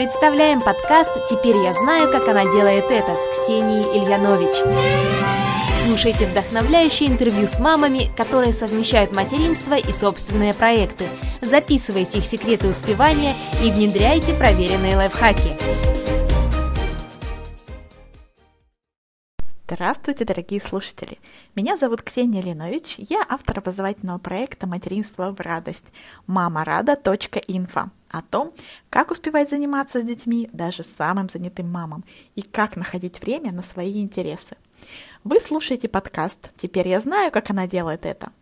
Представляем подкаст «Теперь я знаю, как она делает это» с Ксенией Ильянович. Слушайте вдохновляющие интервью с мамами, которые совмещают материнство и собственные проекты. Записывайте их секреты успевания и внедряйте проверенные лайфхаки. Здравствуйте, дорогие слушатели! Меня зовут Ксения Ленович, я автор образовательного проекта «Материнство в радость» мамарада.инфо о том, как успевать заниматься с детьми даже самым занятым мамам и как находить время на свои интересы. Вы слушаете подкаст «Теперь я знаю, как она делает это».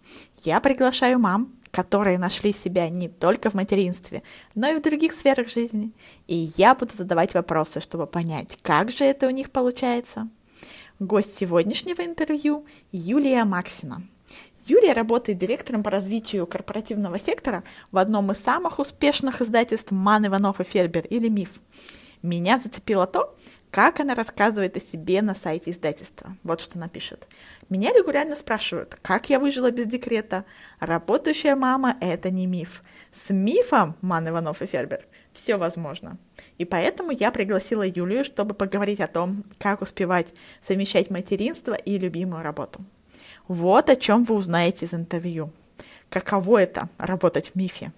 Я приглашаю мам, которые нашли себя не только в материнстве, но и в других сферах жизни. И я буду задавать вопросы, чтобы понять, как же это у них получается. Гость сегодняшнего интервью – Юлия Максина – Юлия работает директором по развитию корпоративного сектора в одном из самых успешных издательств «Ман, Иванов и Фербер» или «Миф». Меня зацепило то, как она рассказывает о себе на сайте издательства. Вот что напишет. Меня регулярно спрашивают, как я выжила без декрета. Работающая мама – это не миф. С мифом, Ман Иванов и Фербер, все возможно. И поэтому я пригласила Юлию, чтобы поговорить о том, как успевать совмещать материнство и любимую работу. Вот о чем вы узнаете из интервью. Каково это – работать в мифе?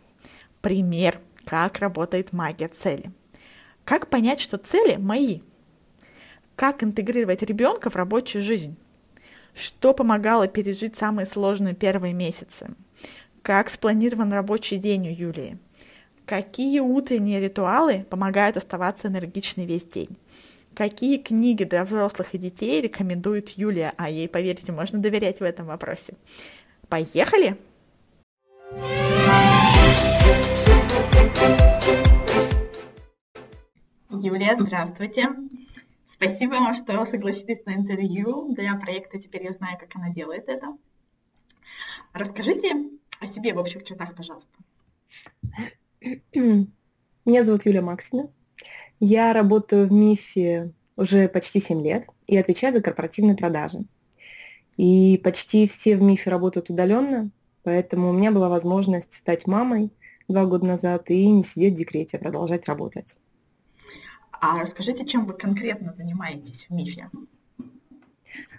Пример, как работает магия цели. Как понять, что цели мои? Как интегрировать ребенка в рабочую жизнь? Что помогало пережить самые сложные первые месяцы? Как спланирован рабочий день у Юлии? Какие утренние ритуалы помогают оставаться энергичной весь день? Какие книги для взрослых и детей рекомендует Юлия? А ей, поверьте, можно доверять в этом вопросе. Поехали! Юлия, здравствуйте. Спасибо вам, что согласились на интервью для проекта «Теперь я знаю, как она делает это». Расскажите о себе в общих чертах, пожалуйста. Меня зовут Юлия Максина. Я работаю в МИФе уже почти 7 лет и отвечаю за корпоративные продажи. И почти все в МИФе работают удаленно, поэтому у меня была возможность стать мамой два года назад и не сидеть в декрете, а продолжать работать. А расскажите, чем вы конкретно занимаетесь в МИФе?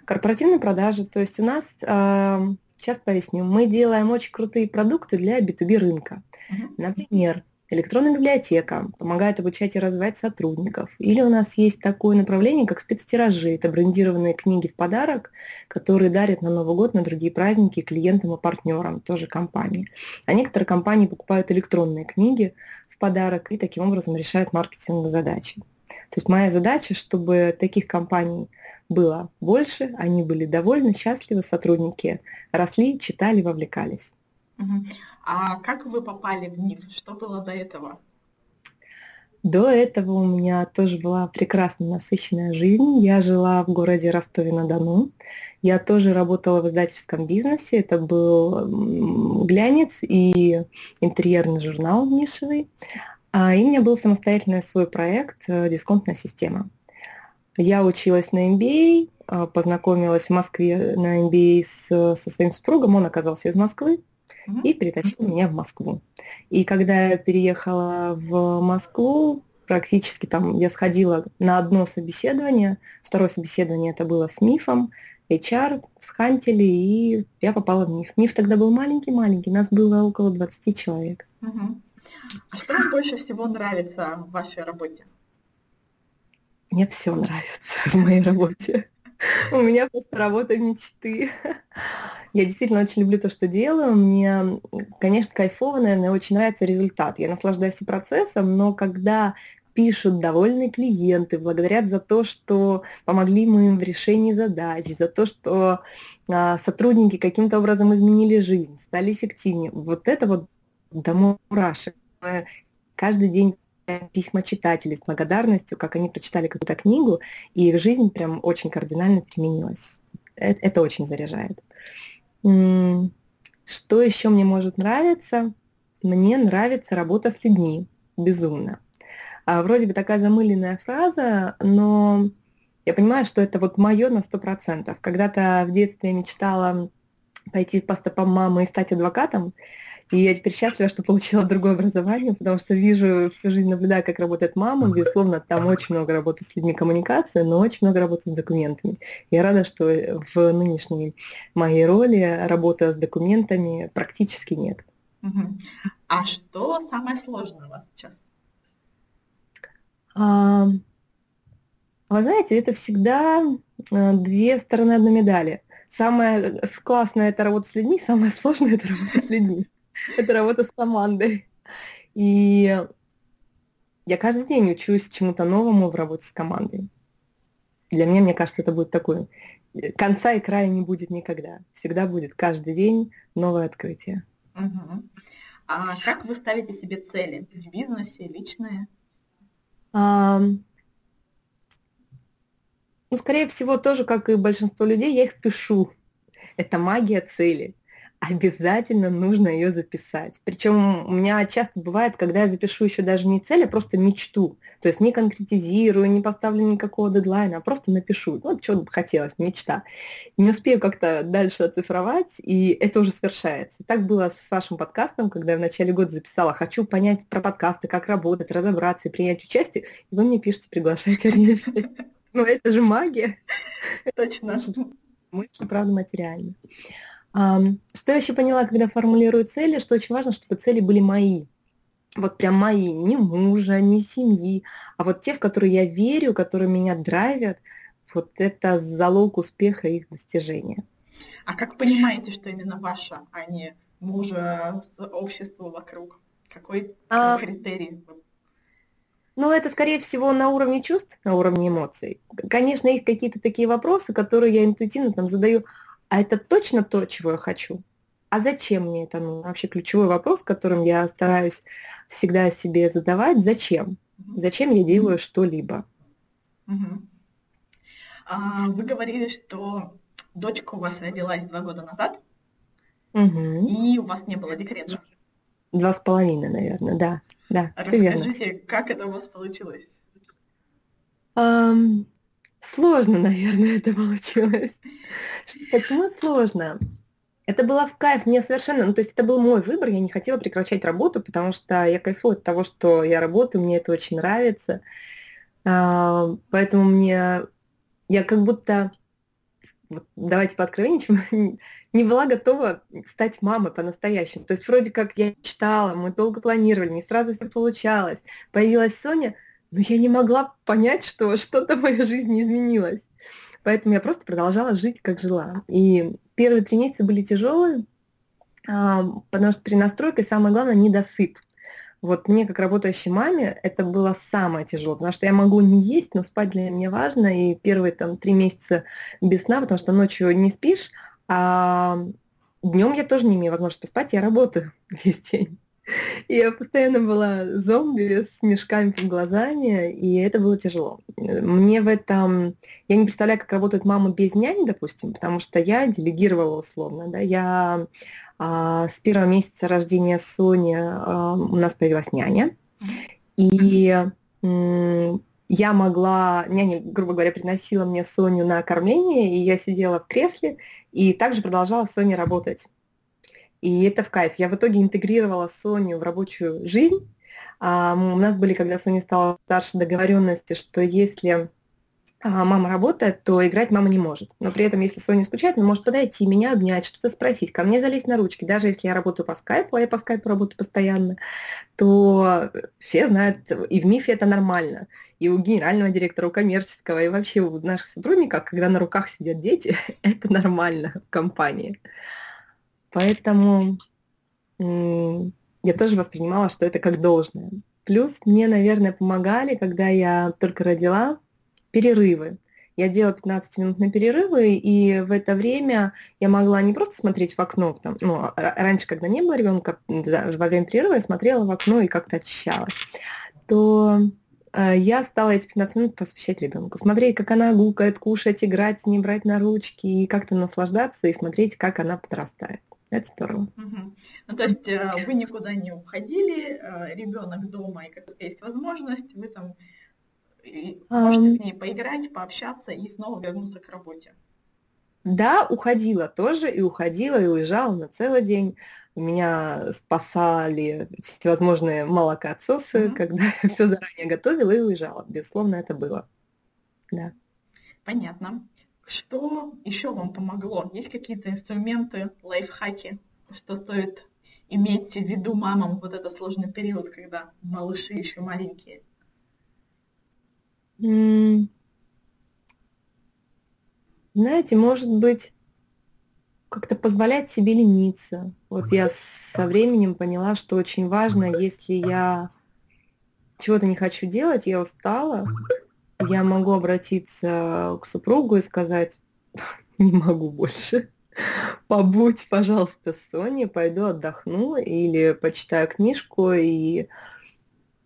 Корпоративные продажи. То есть у нас, сейчас поясню, мы делаем очень крутые продукты для B2B рынка. Uh-huh. Например, Электронная библиотека помогает обучать и развивать сотрудников. Или у нас есть такое направление, как спецтиражи. Это брендированные книги в подарок, которые дарят на Новый год, на другие праздники клиентам и партнерам, тоже компании. А некоторые компании покупают электронные книги в подарок и таким образом решают маркетинговые задачи. То есть моя задача, чтобы таких компаний было больше, они были довольны, счастливы, сотрудники росли, читали, вовлекались. А как вы попали в НИФ? Что было до этого? До этого у меня тоже была прекрасно насыщенная жизнь. Я жила в городе Ростове-на-Дону. Я тоже работала в издательском бизнесе. Это был глянец и интерьерный журнал нишевый. А, и у меня был самостоятельный свой проект э, «Дисконтная система». Я училась на MBA, а, познакомилась в Москве на MBA с, со своим супругом, он оказался из Москвы и перетащил меня в Москву. И когда я переехала в Москву, практически там я сходила на одно собеседование, второе собеседование это было с МИФом, HR, с Хантели, и я попала в МИФ. МИФ тогда был маленький-маленький, нас было около 20 человек. Угу. А что вам больше всего нравится в вашей работе? Мне все нравится в моей работе. У меня просто работа мечты. Я действительно очень люблю то, что делаю. Мне, конечно, кайфово, наверное, очень нравится результат. Я наслаждаюсь и процессом, но когда пишут довольные клиенты, благодарят за то, что помогли мы им в решении задач, за то, что а, сотрудники каким-то образом изменили жизнь, стали эффективнее. Вот это вот до мурашек. Каждый день письма читателей с благодарностью, как они прочитали какую-то книгу, и их жизнь прям очень кардинально переменилась. Это, это очень заряжает. Что еще мне может нравиться? Мне нравится работа с людьми. Безумно. А, вроде бы такая замыленная фраза, но я понимаю, что это вот мое на сто процентов. Когда-то в детстве мечтала пойти по стопам мамы и стать адвокатом. И я теперь счастлива, что получила другое образование, потому что вижу всю жизнь, наблюдая, как работает мама. Безусловно, там очень много работы с людьми коммуникации, но очень много работы с документами. Я рада, что в нынешней моей роли работа с документами практически нет. А что самое сложное у вас сейчас? А, вы знаете, это всегда э, две стороны одной медали. Самое классное – это работа с людьми, самое сложное – это работа с людьми. Это работа с командой. И я каждый день учусь чему-то новому в работе с командой. Для меня, мне кажется, это будет такое. Конца и края не будет никогда. Всегда будет каждый день новое открытие. Угу. А как вы ставите себе цели в бизнесе, личные? А, ну, скорее всего, тоже, как и большинство людей, я их пишу. Это магия цели обязательно нужно ее записать. Причем у меня часто бывает, когда я запишу еще даже не цель, а просто мечту. То есть не конкретизирую, не поставлю никакого дедлайна, а просто напишу. Вот что бы хотелось, мечта. Не успею как-то дальше оцифровать, и это уже свершается. Так было с вашим подкастом, когда я в начале года записала «Хочу понять про подкасты, как работать, разобраться и принять участие», и вы мне пишете «Приглашайте принять участие». Ну, это же магия. Точно. Мысли, правда, материальны. Что я еще поняла, когда формулирую цели, что очень важно, чтобы цели были мои. Вот прям мои, не мужа, не семьи, а вот те, в которые я верю, которые меня драйвят, вот это залог успеха их достижения. А как понимаете, что именно ваша, а не мужа, общества вокруг? Какой а, критерий? Ну, это, скорее всего, на уровне чувств, на уровне эмоций. Конечно, есть какие-то такие вопросы, которые я интуитивно там задаю, а это точно то, чего я хочу? А зачем мне это нужно? Вообще ключевой вопрос, которым я стараюсь всегда себе задавать, зачем? Зачем я делаю что-либо? А, вы говорили, что дочка у вас родилась два года назад, угу. и у вас не было декрета. Два с половиной, наверное, да. да Расскажите, как это у вас получилось? Um, Сложно, наверное, это получилось. Почему сложно? Это было в кайф, мне совершенно, ну то есть это был мой выбор, я не хотела прекращать работу, потому что я кайфую от того, что я работаю, мне это очень нравится. А, поэтому мне, я как будто, вот, давайте пооткровенничаем, не была готова стать мамой по-настоящему. То есть вроде как я читала, мы долго планировали, не сразу все получалось. Появилась Соня, но я не могла понять, что что-то в моей жизни изменилось. Поэтому я просто продолжала жить, как жила. И первые три месяца были тяжелые, а, потому что при настройке самое главное недосып. Вот мне, как работающей маме, это было самое тяжелое, потому что я могу не есть, но спать для меня важно, и первые там три месяца без сна, потому что ночью не спишь, а днем я тоже не имею возможности поспать, я работаю весь день. И я постоянно была зомби с мешками под глазами, и это было тяжело. Мне в этом... Я не представляю, как работает мама без няни, допустим, потому что я делегировала условно. Да? Я а, с первого месяца рождения Сони а, у нас появилась няня, и я могла, няня, грубо говоря, приносила мне Соню на кормление, и я сидела в кресле, и также продолжала Соня работать. И это в кайф. Я в итоге интегрировала Соню в рабочую жизнь. А, у нас были, когда Соня стала старше, договоренности, что если а, мама работает, то играть мама не может. Но при этом, если Соня скучает, она может подойти, меня обнять, что-то спросить, ко мне залезть на ручки. Даже если я работаю по скайпу, а я по скайпу работаю постоянно, то все знают, и в МИФе это нормально. И у генерального директора, у коммерческого, и вообще у наших сотрудников, когда на руках сидят дети, это нормально в компании. Поэтому я тоже воспринимала, что это как должное. Плюс мне, наверное, помогали, когда я только родила, перерывы. Я делала 15-минутные перерывы, и в это время я могла не просто смотреть в окно, там, ну, а раньше, когда не было ребенка, во время перерыва я смотрела в окно и как-то очищалась, то э, я стала эти 15 минут посвящать ребенку. Смотреть, как она гукает, кушать, играть с ней, брать на ручки, и как-то наслаждаться, и смотреть, как она подрастает. Это здорово. Угу. Ну, то есть э, вы никуда не уходили, э, ребенок дома, и как есть возможность, вы там можете с ней поиграть, пообщаться и снова вернуться к работе. Да, уходила тоже, и уходила, и уезжала на целый день. Меня спасали всевозможные молокоотсосы, mm-hmm. когда я все заранее готовила и уезжала. Безусловно, это было. Да. Понятно. Что еще вам помогло? Есть какие-то инструменты, лайфхаки, что стоит иметь в виду мамам вот этот сложный период, когда малыши еще маленькие? Знаете, может быть, как-то позволять себе лениться. Вот я со временем поняла, что очень важно, если я чего-то не хочу делать, я устала, я могу обратиться к супругу и сказать, не могу больше. Побудь, пожалуйста, с Соней, пойду отдохну или почитаю книжку и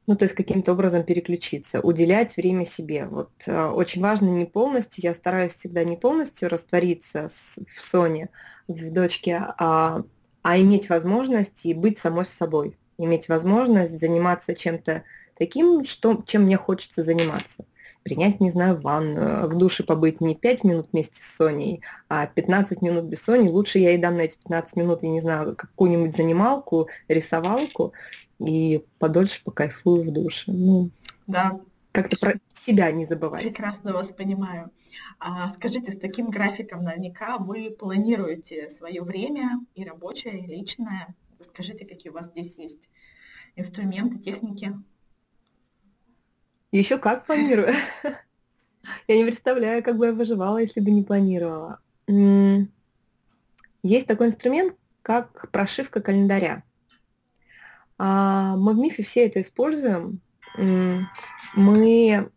ну, то есть каким-то образом переключиться, уделять время себе. Вот э, очень важно не полностью, я стараюсь всегда не полностью раствориться с, в Соне, в дочке, а, а иметь возможность и быть самой с собой, иметь возможность заниматься чем-то таким, что, чем мне хочется заниматься. Принять, не знаю, ванну, в душе побыть не 5 минут вместе с Соней, а 15 минут без Сони. Лучше я ей дам на эти 15 минут, я не знаю, какую-нибудь занималку, рисовалку, и подольше покайфую в душе. Ну, да. Как-то про себя не забывать. Прекрасно вас понимаю. А, скажите, с таким графиком наверняка вы планируете свое время и рабочее, и личное. Скажите, какие у вас здесь есть инструменты, техники? Еще как планирую. Я не представляю, как бы я выживала, если бы не планировала. Есть такой инструмент, как прошивка календаря. А, мы в МИФе все это используем. Мы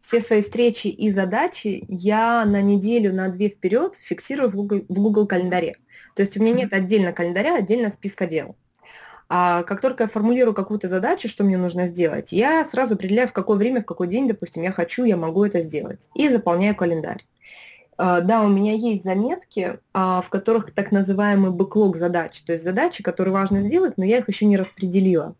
все свои встречи и задачи я на неделю, на две вперед фиксирую в Google, в Google календаре. То есть у меня нет отдельно календаря, отдельно списка дел. А как только я формулирую какую-то задачу, что мне нужно сделать, я сразу определяю, в какое время, в какой день, допустим, я хочу, я могу это сделать. И заполняю календарь. А, да, у меня есть заметки, а, в которых так называемый бэклог задач, то есть задачи, которые важно сделать, но я их еще не распределила.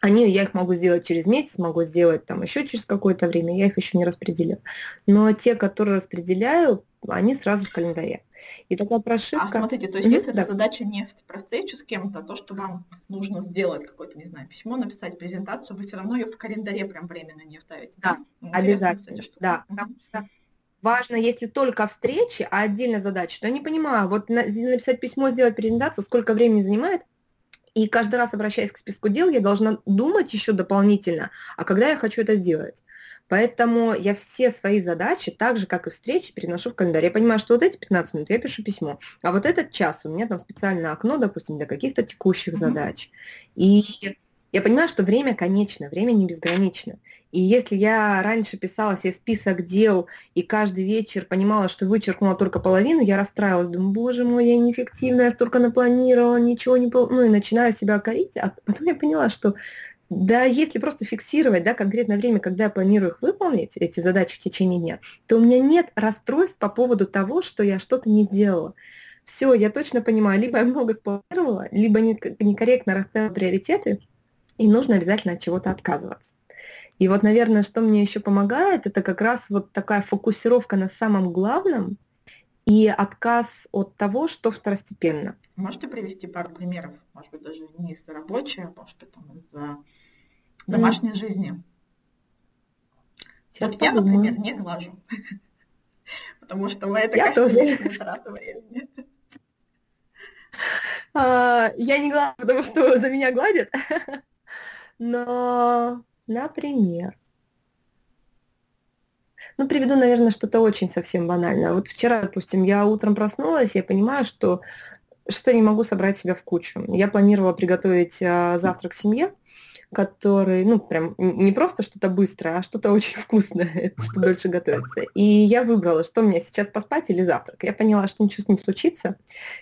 Они, я их могу сделать через месяц, могу сделать там еще через какое-то время, я их еще не распределила. Но те, которые распределяю, они сразу в календаре. И такая прошивка... А смотрите, то есть mm-hmm, если да. эта задача не про встречу с кем-то, то, что вам нужно сделать какое-то, не знаю, письмо, написать презентацию, вы все равно ее в календаре прям временно не оставите. Да, ну, обязательно. Да, потому что важно, если только встречи, а отдельно задача, то я не понимаю, вот написать письмо, сделать презентацию, сколько времени занимает, и каждый раз, обращаясь к списку дел, я должна думать еще дополнительно, а когда я хочу это сделать. Поэтому я все свои задачи, так же, как и встречи, переношу в календарь. Я понимаю, что вот эти 15 минут я пишу письмо, а вот этот час у меня там специальное окно, допустим, для каких-то текущих mm-hmm. задач. И я понимаю, что время конечно, время не безгранично. И если я раньше писала себе список дел и каждый вечер понимала, что вычеркнула только половину, я расстраивалась, думаю, боже мой, я неэффективная, я столько напланировала, ничего не... Пол... Ну и начинаю себя корить. А потом я поняла, что да, если просто фиксировать, да, конкретное время, когда я планирую их выполнить, эти задачи в течение дня, то у меня нет расстройств по поводу того, что я что-то не сделала. Все, я точно понимаю, либо я много спланировала, либо некорректно расставила приоритеты, и нужно обязательно от чего-то отказываться. И вот, наверное, что мне еще помогает, это как раз вот такая фокусировка на самом главном и отказ от того, что второстепенно. Можете привести пару примеров, может быть, даже не из рабочей, а может быть, там, из домашней mm. жизни? Сейчас вот я, например, не глажу, потому что это, я конечно, трата времени. А, я не глажу, потому что за меня гладят. Но, например, ну, приведу, наверное, что-то очень совсем банальное. Вот вчера, допустим, я утром проснулась, я понимаю, что что не могу собрать себя в кучу. Я планировала приготовить а, завтрак семье, который, ну, прям не просто что-то быстрое, а что-то очень вкусное, что дольше готовится. И я выбрала, что мне сейчас поспать или завтрак. Я поняла, что ничего не случится,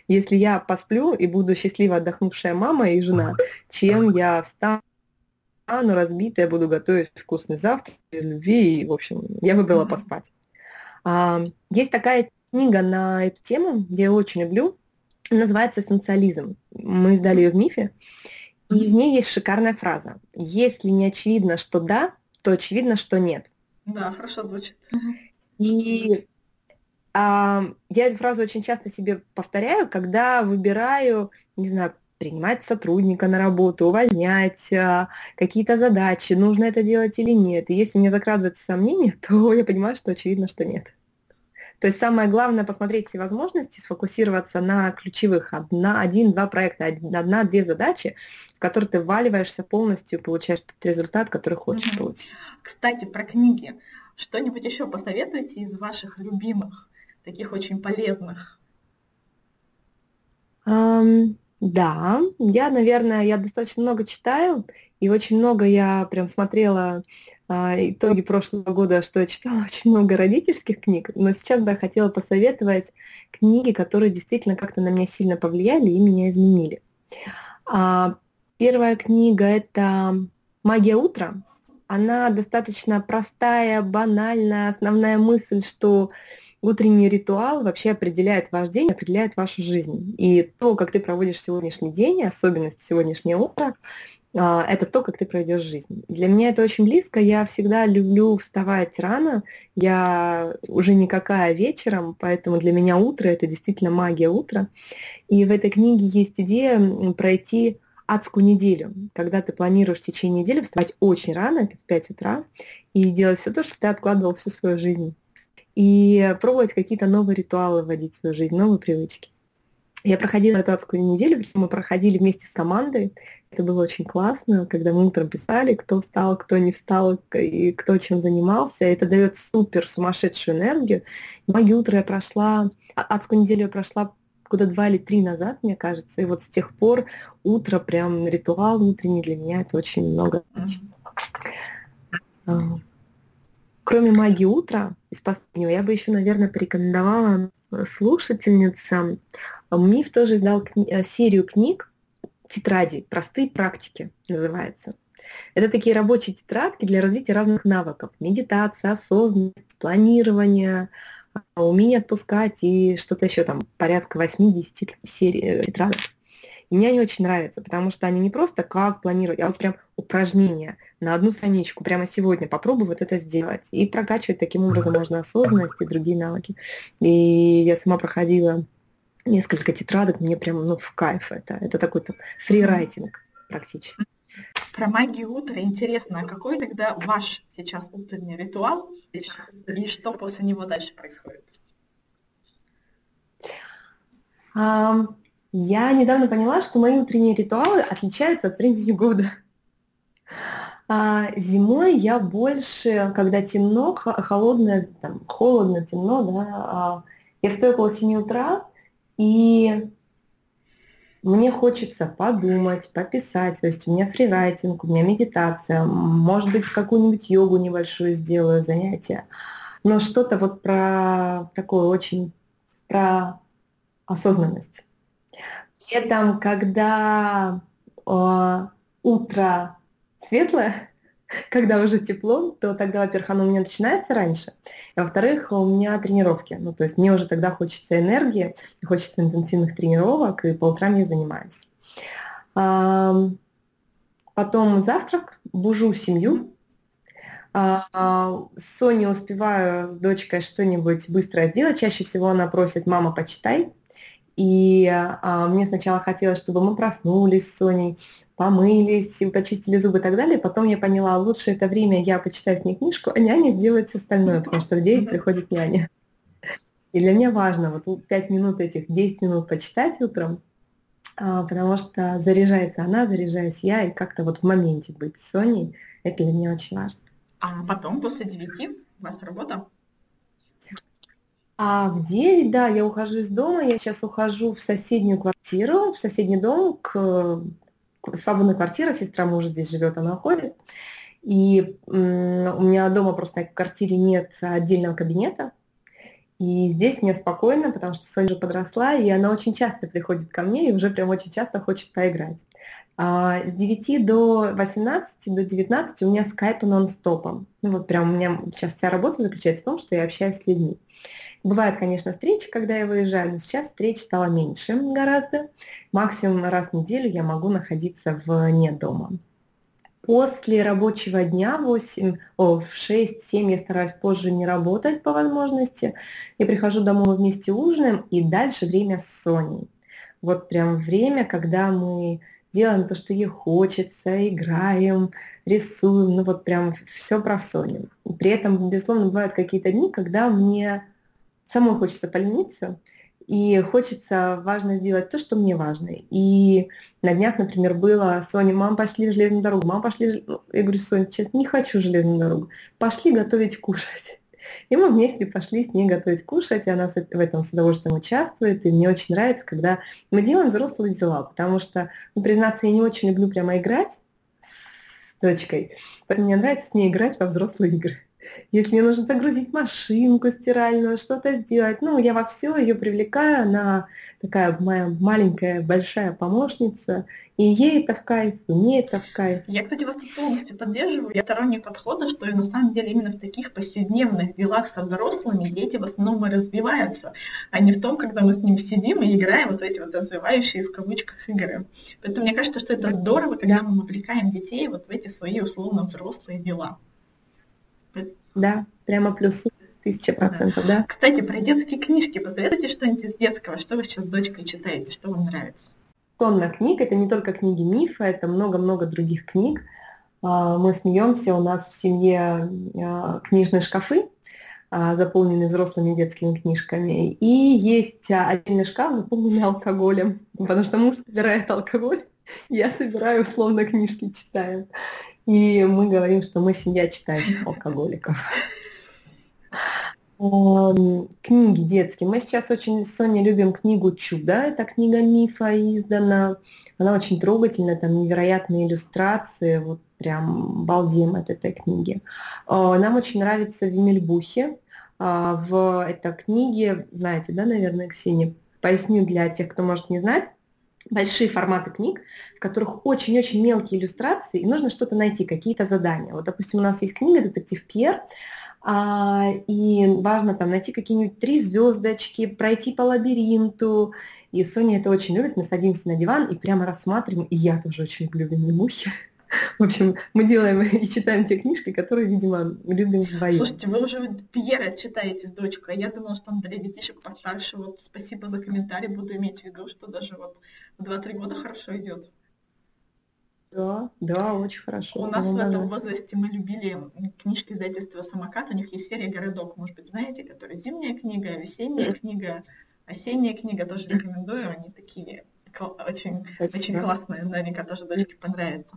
если я посплю и буду счастливо отдохнувшая мама и жена, чем я встану разбитая, буду готовить вкусный завтрак из любви. И, в общем, я выбрала поспать. А, есть такая книга на эту тему, я очень люблю. Называется «Эссенциализм». Мы издали ее в МИФе. И в ней есть шикарная фраза. Если не очевидно, что да, то очевидно, что нет. Да, хорошо звучит. И а, я эту фразу очень часто себе повторяю, когда выбираю, не знаю, принимать сотрудника на работу, увольнять, а, какие-то задачи, нужно это делать или нет. И если мне закрадывается сомнение, то я понимаю, что очевидно, что нет. То есть самое главное посмотреть все возможности, сфокусироваться на ключевых одна, один-два проекта, одна-две задачи, в которые ты вваливаешься полностью и получаешь тот результат, который хочешь угу. получить. Кстати, про книги. Что-нибудь еще посоветуете из ваших любимых, таких очень полезных? Um, да, я, наверное, я достаточно много читаю, и очень много я прям смотрела а, итоги прошлого года, что я читала очень много родительских книг, но сейчас бы я хотела посоветовать книги, которые действительно как-то на меня сильно повлияли и меня изменили. А, первая книга – это «Магия утра». Она достаточно простая, банальная, основная мысль, что утренний ритуал вообще определяет ваш день, определяет вашу жизнь. И то, как ты проводишь сегодняшний день, особенность сегодняшнего утра, а, это то, как ты проведешь жизнь. Для меня это очень близко. Я всегда люблю вставать рано. Я уже никакая вечером, поэтому для меня утро это действительно магия утра. И в этой книге есть идея пройти адскую неделю, когда ты планируешь в течение недели вставать очень рано, это в 5 утра, и делать все то, что ты откладывал всю свою жизнь и пробовать какие-то новые ритуалы вводить в свою жизнь, новые привычки. Я проходила эту адскую неделю, мы проходили вместе с командой. Это было очень классно, когда мы утром писали, кто встал, кто не встал, и кто чем занимался. Это дает супер сумасшедшую энергию. Магию утра я прошла, а, адскую неделю я прошла года два или три назад, мне кажется. И вот с тех пор утро, прям ритуал утренний для меня, это очень много значит. Кроме магии утра из последнего, я бы еще, наверное, порекомендовала слушательницам. Миф тоже издал кни- э, серию книг, тетради, простые практики называется. Это такие рабочие тетрадки для развития разных навыков. Медитация, осознанность, планирование, а, умение отпускать и что-то еще там, порядка 80 серий, э, тетрадок. И мне они очень нравятся, потому что они не просто как планировать, а вот прям упражнения на одну страничку. Прямо сегодня попробуй вот это сделать. И прокачивать таким образом можно осознанность и другие навыки. И я сама проходила несколько тетрадок, мне прям ну, в кайф это. Это такой то фрирайтинг практически. Про магию утра интересно, а какой тогда ваш сейчас утренний ритуал и что после него дальше происходит? Я недавно поняла, что мои утренние ритуалы отличаются от времени года. А зимой я больше, когда темно, холодно, там, холодно, темно, да, а я встаю около 7 утра, и мне хочется подумать, пописать, то есть у меня фрирайтинг, у меня медитация, может быть, какую-нибудь йогу небольшую сделаю, занятие, но что-то вот про такое очень, про осознанность. При этом, когда э, утро светлое, когда уже тепло, то тогда, во-первых, оно у меня начинается раньше, а во-вторых, у меня тренировки. Ну, то есть мне уже тогда хочется энергии, хочется интенсивных тренировок, и по утрам я занимаюсь. Потом завтрак, бужу семью. А, с Соней успеваю с дочкой что-нибудь быстро сделать. Чаще всего она просит, мама, почитай. И а, мне сначала хотелось, чтобы мы проснулись с Соней, помылись, почистили зубы и так далее. Потом я поняла, лучше это время я почитаю с ней книжку, а няня сделает все остальное, потому что в 9 приходит няня. И для меня важно вот 5 минут этих, 10 минут почитать утром, а, потому что заряжается она, заряжаюсь я, и как-то вот в моменте быть с Соней, это для меня очень важно. А потом, после 9, у вас работа? А в 9, да, я ухожу из дома, я сейчас ухожу в соседнюю квартиру, в соседний дом, к, к свободной квартире, сестра мужа здесь живет, она уходит. И у меня дома просто в квартире нет отдельного кабинета, и здесь мне спокойно, потому что Соня уже подросла, и она очень часто приходит ко мне и уже прям очень часто хочет поиграть. А с 9 до 18, до 19 у меня скайп нон-стопом. Ну вот прям у меня сейчас вся работа заключается в том, что я общаюсь с людьми. Бывают, конечно, встречи, когда я выезжаю, но сейчас встреч стало меньше гораздо. Максимум раз в неделю я могу находиться вне дома. После рабочего дня 8, о, в 6-7 я стараюсь позже не работать по возможности. Я прихожу домой, вместе ужинаем, и дальше время с Соней. Вот прям время, когда мы делаем то, что ей хочется, играем, рисуем, ну вот прям все про Соню. При этом, безусловно, бывают какие-то дни, когда мне самой хочется полениться, и хочется важно сделать то, что мне важно. И на днях, например, было Соня, мам, пошли в железную дорогу, мам, пошли... Я говорю, Соня, честно, не хочу железную дорогу. Пошли готовить кушать. И мы вместе пошли с ней готовить кушать, и она в этом с удовольствием участвует. И мне очень нравится, когда мы делаем взрослые дела, потому что, ну, признаться, я не очень люблю прямо играть с дочкой, поэтому мне нравится с ней играть во взрослые игры. Если мне нужно загрузить машинку стиральную, что-то сделать, ну, я во все ее привлекаю, она такая моя маленькая, большая помощница, и ей это в кайф, и мне это в кайф. Я, кстати, вас полностью поддерживаю. Я сторонник подхода, что и на самом деле именно в таких повседневных делах со взрослыми дети в основном и развиваются, а не в том, когда мы с ним сидим и играем вот эти вот развивающие в кавычках игры. Поэтому мне кажется, что это здорово, когда мы вовлекаем детей вот в эти свои условно взрослые дела. Да, прямо плюс тысяча процентов, да. Кстати, про детские книжки. Посоветуйте что-нибудь из детского. Что вы сейчас с дочкой читаете? Что вам нравится? Тонна книг. Это не только книги мифа, это много-много других книг. А, мы смеемся, у нас в семье а, книжные шкафы, а, заполненные взрослыми детскими книжками. И есть отдельный шкаф, заполненный алкоголем, потому что муж собирает алкоголь, я собираю условно книжки, читаю. И мы говорим, что мы семья читающих алкоголиков. Книги детские. Мы сейчас очень с любим книгу «Чудо». Это книга мифа издана. Она очень трогательная, там невероятные иллюстрации. Вот прям балдеем от этой книги. А, нам очень нравится Вимельбухи. А, в этой книге, знаете, да, наверное, Ксения, поясню для тех, кто может не знать, большие форматы книг, в которых очень-очень мелкие иллюстрации, и нужно что-то найти, какие-то задания. Вот, допустим, у нас есть книга «Детектив Пьер», а, и важно там найти какие-нибудь три звездочки, пройти по лабиринту. И Соня это очень любит. Мы садимся на диван и прямо рассматриваем. И я тоже очень люблю «Мимухи». В общем, мы делаем и читаем те книжки, которые, видимо, любим вдвоем. Слушайте, вы уже Пьера читаете с дочкой, а я думала, что он для детишек постарше. Вот спасибо за комментарий, буду иметь в виду, что даже вот в 2-3 года хорошо идет. Да, да, очень хорошо. У нас в этом возрасте мы любили книжки издательства «Самокат». У них есть серия «Городок», может быть, знаете, которая зимняя книга, весенняя книга, осенняя книга. Тоже рекомендую. Они такие очень, очень классные. Наверняка тоже дочке понравится.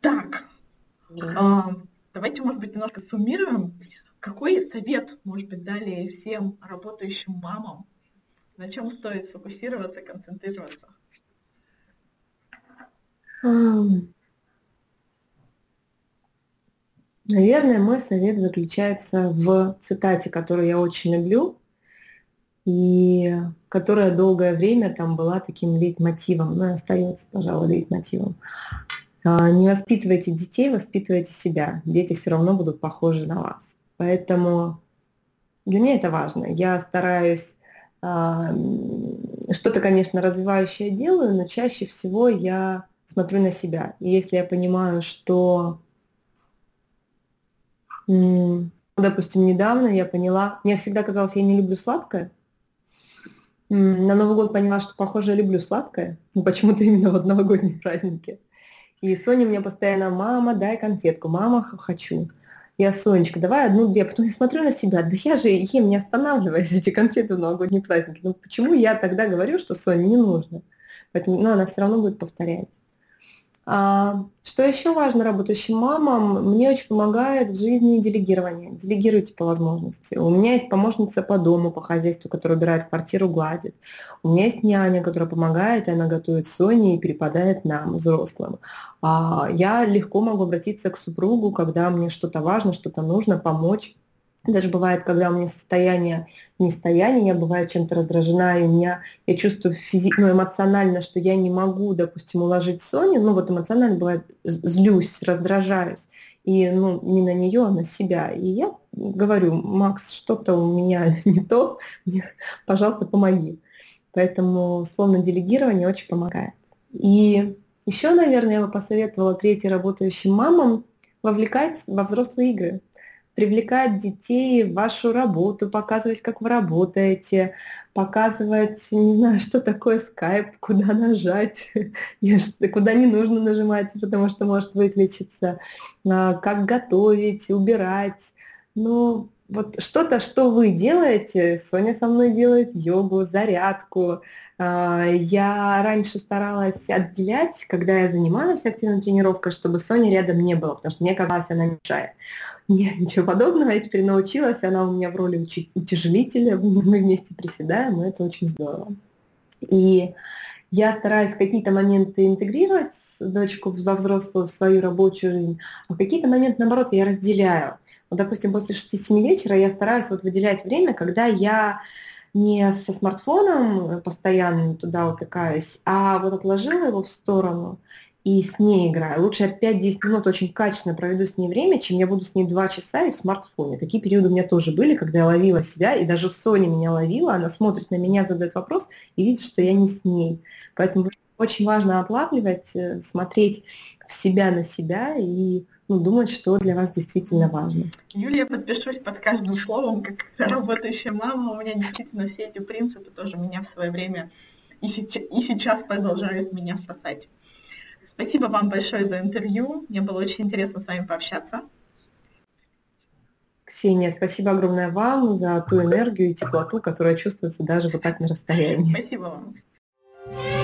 Так, а, давайте, может быть, немножко суммируем. Какой совет, может быть, дали всем работающим мамам? На чем стоит фокусироваться, концентрироваться? Наверное, мой совет заключается в цитате, которую я очень люблю, и которая долгое время там была таким лейтмотивом, ну и остается, пожалуй, лейтмотивом. А, не воспитывайте детей, воспитывайте себя. Дети все равно будут похожи на вас. Поэтому для меня это важно. Я стараюсь а, что-то, конечно, развивающее делаю, но чаще всего я смотрю на себя. И если я понимаю, что, допустим, недавно я поняла, мне всегда казалось, я не люблю сладкое, на Новый год поняла, что, похоже, я люблю сладкое, но почему-то именно в новогодние праздники. И Соня мне постоянно, мама, дай конфетку, мама, хочу. Я, Сонечка, давай одну-две. Потом я смотрю на себя, да я же ем, не останавливаясь, эти конфеты в новогодние праздники. Ну почему я тогда говорю, что Соне не нужно? Поэтому, ну, она все равно будет повторять. А, что еще важно работающим мамам? Мне очень помогает в жизни делегирование. Делегируйте по возможности. У меня есть помощница по дому, по хозяйству, которая убирает квартиру, гладит. У меня есть няня, которая помогает, и она готовит Соне и перепадает нам, взрослым. А, я легко могу обратиться к супругу, когда мне что-то важно, что-то нужно, помочь даже бывает, когда у меня состояние не состояние, я бываю чем-то раздражена, и у меня, я чувствую физи- ну, эмоционально, что я не могу, допустим, уложить Соню, ну вот эмоционально бывает, злюсь, раздражаюсь, и ну, не на нее, а на себя. И я говорю, Макс, что-то у меня не то, мне, пожалуйста, помоги. Поэтому словно делегирование очень помогает. И Еще, наверное, я бы посоветовала третьей работающим мамам вовлекать во взрослые игры привлекать детей в вашу работу, показывать, как вы работаете, показывать, не знаю, что такое скайп, куда нажать, куда не нужно нажимать, потому что может выключиться, а, как готовить, убирать. Ну, вот что-то, что вы делаете, Соня со мной делает йогу, зарядку. А, я раньше старалась отделять, когда я занималась активной тренировкой, чтобы Сони рядом не было, потому что мне казалось, она мешает. Нет, ничего подобного, я теперь научилась, она у меня в роли утяжелителя, мы вместе приседаем, и это очень здорово. И я стараюсь какие-то моменты интегрировать дочку во взрослую, в свою рабочую жизнь, а какие-то моменты, наоборот, я разделяю. Вот, допустим, после 6-7 вечера я стараюсь вот выделять время, когда я не со смартфоном постоянно туда утыкаюсь, а вот отложила его в сторону и с ней играю. Лучше я 5-10 минут очень качественно проведу с ней время, чем я буду с ней 2 часа и в смартфоне. Такие периоды у меня тоже были, когда я ловила себя, и даже Соня меня ловила, она смотрит на меня, задает вопрос и видит, что я не с ней. Поэтому очень важно отлавливать, э, смотреть в себя на себя и ну, думать, что для вас действительно важно. Юлия, подпишусь под каждым словом, как работающая мама. У меня действительно все эти принципы тоже меня в свое время и сейчас, и сейчас продолжают меня спасать. Спасибо вам большое за интервью. Мне было очень интересно с вами пообщаться. Ксения, спасибо огромное вам за ту энергию и теплоту, которая чувствуется даже вот так на расстоянии. Спасибо вам.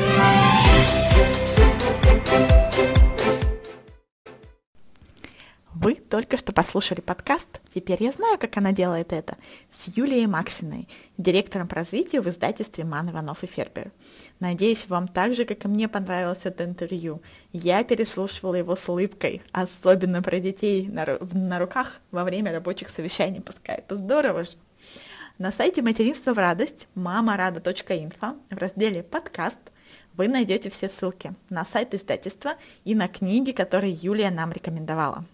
Вы только что послушали подкаст «Теперь я знаю, как она делает это» с Юлией Максиной, директором по развитию в издательстве «Ман, Иванов и Фербер». Надеюсь, вам так же, как и мне понравилось это интервью. Я переслушивала его с улыбкой, особенно про детей на, на руках во время рабочих совещаний по скайпу. Здорово же! На сайте «Материнство в радость» мамарада.инфо в разделе «Подкаст» вы найдете все ссылки на сайт издательства и на книги, которые Юлия нам рекомендовала.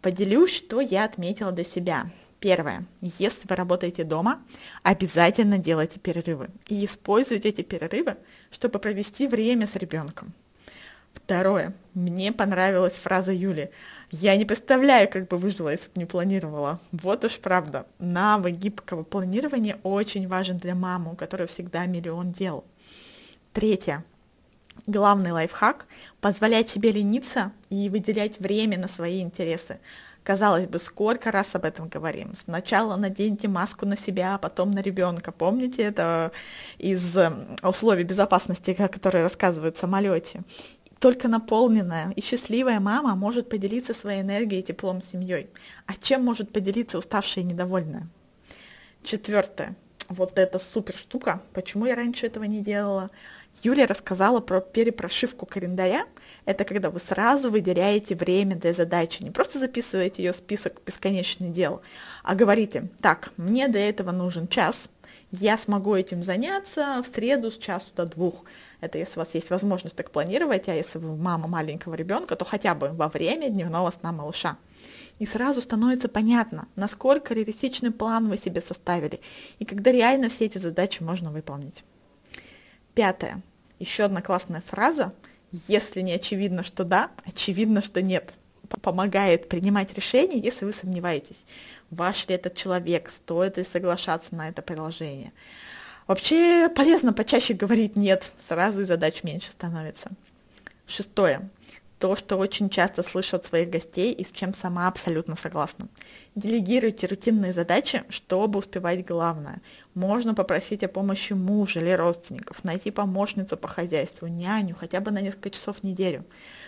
Поделюсь, что я отметила для себя. Первое. Если вы работаете дома, обязательно делайте перерывы и используйте эти перерывы, чтобы провести время с ребенком. Второе. Мне понравилась фраза Юли. Я не представляю, как бы выжила, если бы не планировала. Вот уж правда. Навык гибкого планирования очень важен для мамы, у которой всегда миллион дел. Третье. Главный лайфхак – позволять себе лениться и выделять время на свои интересы. Казалось бы, сколько раз об этом говорим. Сначала наденьте маску на себя, а потом на ребенка. Помните это из эм, условий безопасности, которые рассказывают в самолете? Только наполненная и счастливая мама может поделиться своей энергией и теплом с семьей. А чем может поделиться уставшая и недовольная? Четвертое. Вот эта супер штука. Почему я раньше этого не делала? Юлия рассказала про перепрошивку календаря. Это когда вы сразу выделяете время для задачи, не просто записываете ее в список бесконечных дел, а говорите, так, мне до этого нужен час, я смогу этим заняться в среду с часу до двух. Это если у вас есть возможность так планировать, а если вы мама маленького ребенка, то хотя бы во время дневного сна малыша. И сразу становится понятно, насколько реалистичный план вы себе составили, и когда реально все эти задачи можно выполнить. Пятое. Еще одна классная фраза. Если не очевидно, что да, очевидно, что нет. Помогает принимать решение, если вы сомневаетесь, ваш ли этот человек, стоит ли соглашаться на это приложение. Вообще полезно почаще говорить «нет», сразу и задач меньше становится. Шестое то, что очень часто слышу от своих гостей и с чем сама абсолютно согласна. Делегируйте рутинные задачи, чтобы успевать главное. Можно попросить о помощи мужа или родственников, найти помощницу по хозяйству, няню, хотя бы на несколько часов в неделю.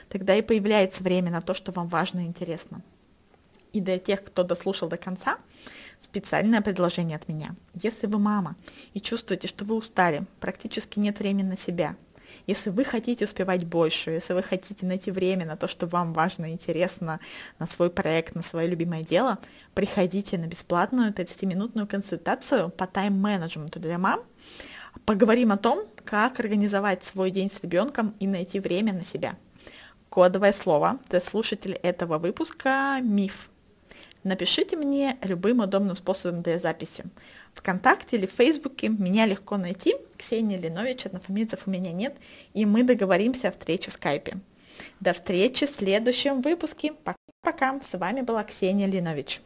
Тогда и появляется время на то, что вам важно и интересно. И для тех, кто дослушал до конца, специальное предложение от меня. Если вы мама и чувствуете, что вы устали, практически нет времени на себя – если вы хотите успевать больше, если вы хотите найти время на то, что вам важно и интересно, на свой проект, на свое любимое дело, приходите на бесплатную 30-минутную консультацию по тайм-менеджменту для мам. Поговорим о том, как организовать свой день с ребенком и найти время на себя. Кодовое слово для слушателей этого выпуска – миф. Напишите мне любым удобным способом для записи. ВКонтакте или в Фейсбуке меня легко найти. Ксения Ленович, однофамильцев у меня нет, и мы договоримся о встрече в скайпе. До встречи в следующем выпуске. Пока-пока. С вами была Ксения Линович.